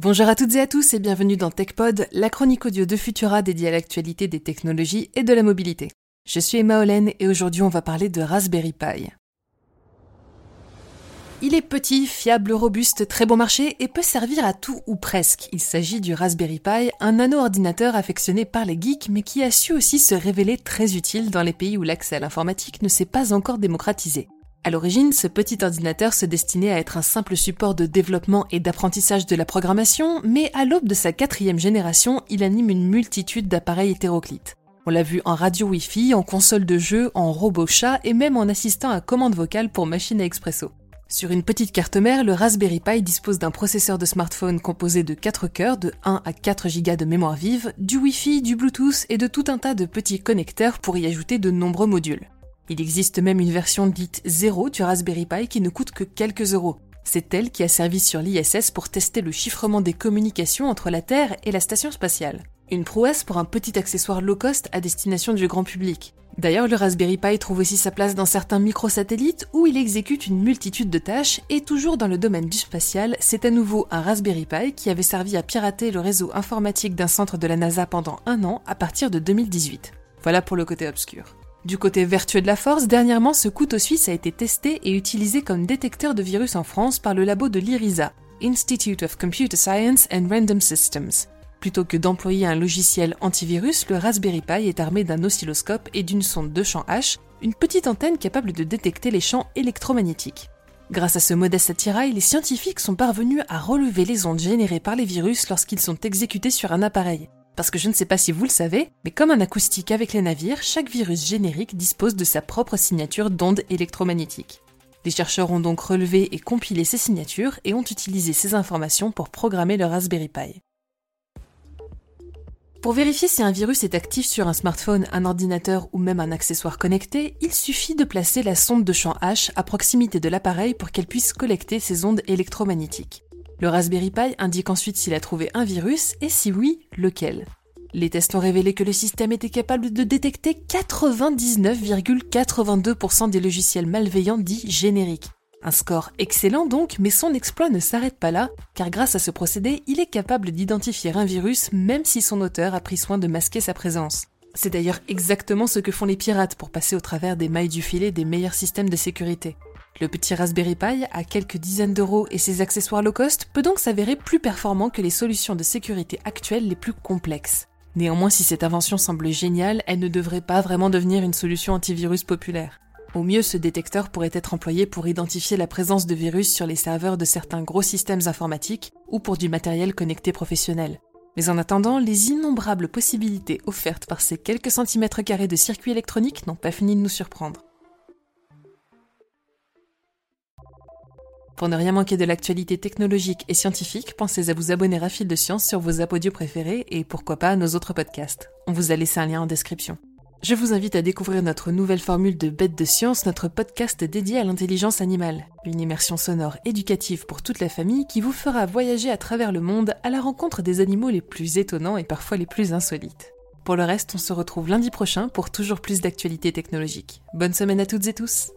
Bonjour à toutes et à tous et bienvenue dans TechPod, la chronique audio de Futura dédiée à l'actualité des technologies et de la mobilité. Je suis Emma Hollen et aujourd'hui on va parler de Raspberry Pi. Il est petit, fiable, robuste, très bon marché et peut servir à tout ou presque. Il s'agit du Raspberry Pi, un nano-ordinateur affectionné par les geeks mais qui a su aussi se révéler très utile dans les pays où l'accès à l'informatique ne s'est pas encore démocratisé. À l'origine, ce petit ordinateur se destinait à être un simple support de développement et d'apprentissage de la programmation, mais à l'aube de sa quatrième génération, il anime une multitude d'appareils hétéroclites. On l'a vu en radio Wi-Fi, en console de jeu, en robot chat et même en assistant à commande vocale pour machine à expresso. Sur une petite carte mère, le Raspberry Pi dispose d'un processeur de smartphone composé de 4 cœurs de 1 à 4 Go de mémoire vive, du Wi-Fi, du Bluetooth et de tout un tas de petits connecteurs pour y ajouter de nombreux modules. Il existe même une version dite zéro du Raspberry Pi qui ne coûte que quelques euros. C'est elle qui a servi sur l'ISS pour tester le chiffrement des communications entre la Terre et la station spatiale. Une prouesse pour un petit accessoire low cost à destination du grand public. D'ailleurs, le Raspberry Pi trouve aussi sa place dans certains microsatellites où il exécute une multitude de tâches et toujours dans le domaine du spatial, c'est à nouveau un Raspberry Pi qui avait servi à pirater le réseau informatique d'un centre de la NASA pendant un an à partir de 2018. Voilà pour le côté obscur. Du côté vertueux de la force, dernièrement, ce couteau suisse a été testé et utilisé comme détecteur de virus en France par le labo de l'IRISA, Institute of Computer Science and Random Systems. Plutôt que d'employer un logiciel antivirus, le Raspberry Pi est armé d'un oscilloscope et d'une sonde de champ H, une petite antenne capable de détecter les champs électromagnétiques. Grâce à ce modeste attirail, les scientifiques sont parvenus à relever les ondes générées par les virus lorsqu'ils sont exécutés sur un appareil. Parce que je ne sais pas si vous le savez, mais comme un acoustique avec les navires, chaque virus générique dispose de sa propre signature d'ondes électromagnétiques. Les chercheurs ont donc relevé et compilé ces signatures et ont utilisé ces informations pour programmer le Raspberry Pi. Pour vérifier si un virus est actif sur un smartphone, un ordinateur ou même un accessoire connecté, il suffit de placer la sonde de champ H à proximité de l'appareil pour qu'elle puisse collecter ces ondes électromagnétiques. Le Raspberry Pi indique ensuite s'il a trouvé un virus et si oui, lequel. Les tests ont révélé que le système était capable de détecter 99,82% des logiciels malveillants dits génériques. Un score excellent donc, mais son exploit ne s'arrête pas là, car grâce à ce procédé, il est capable d'identifier un virus même si son auteur a pris soin de masquer sa présence. C'est d'ailleurs exactement ce que font les pirates pour passer au travers des mailles du filet des meilleurs systèmes de sécurité. Le petit Raspberry Pi, à quelques dizaines d'euros et ses accessoires low cost, peut donc s'avérer plus performant que les solutions de sécurité actuelles les plus complexes. Néanmoins, si cette invention semble géniale, elle ne devrait pas vraiment devenir une solution antivirus populaire. Au mieux, ce détecteur pourrait être employé pour identifier la présence de virus sur les serveurs de certains gros systèmes informatiques ou pour du matériel connecté professionnel. Mais en attendant, les innombrables possibilités offertes par ces quelques centimètres carrés de circuits électroniques n'ont pas fini de nous surprendre. Pour ne rien manquer de l'actualité technologique et scientifique, pensez à vous abonner à Fil de Science sur vos apodios préférés et pourquoi pas nos autres podcasts. On vous a laissé un lien en description. Je vous invite à découvrir notre nouvelle formule de Bête de Science, notre podcast dédié à l'intelligence animale. Une immersion sonore éducative pour toute la famille qui vous fera voyager à travers le monde à la rencontre des animaux les plus étonnants et parfois les plus insolites. Pour le reste, on se retrouve lundi prochain pour toujours plus d'actualités technologiques. Bonne semaine à toutes et tous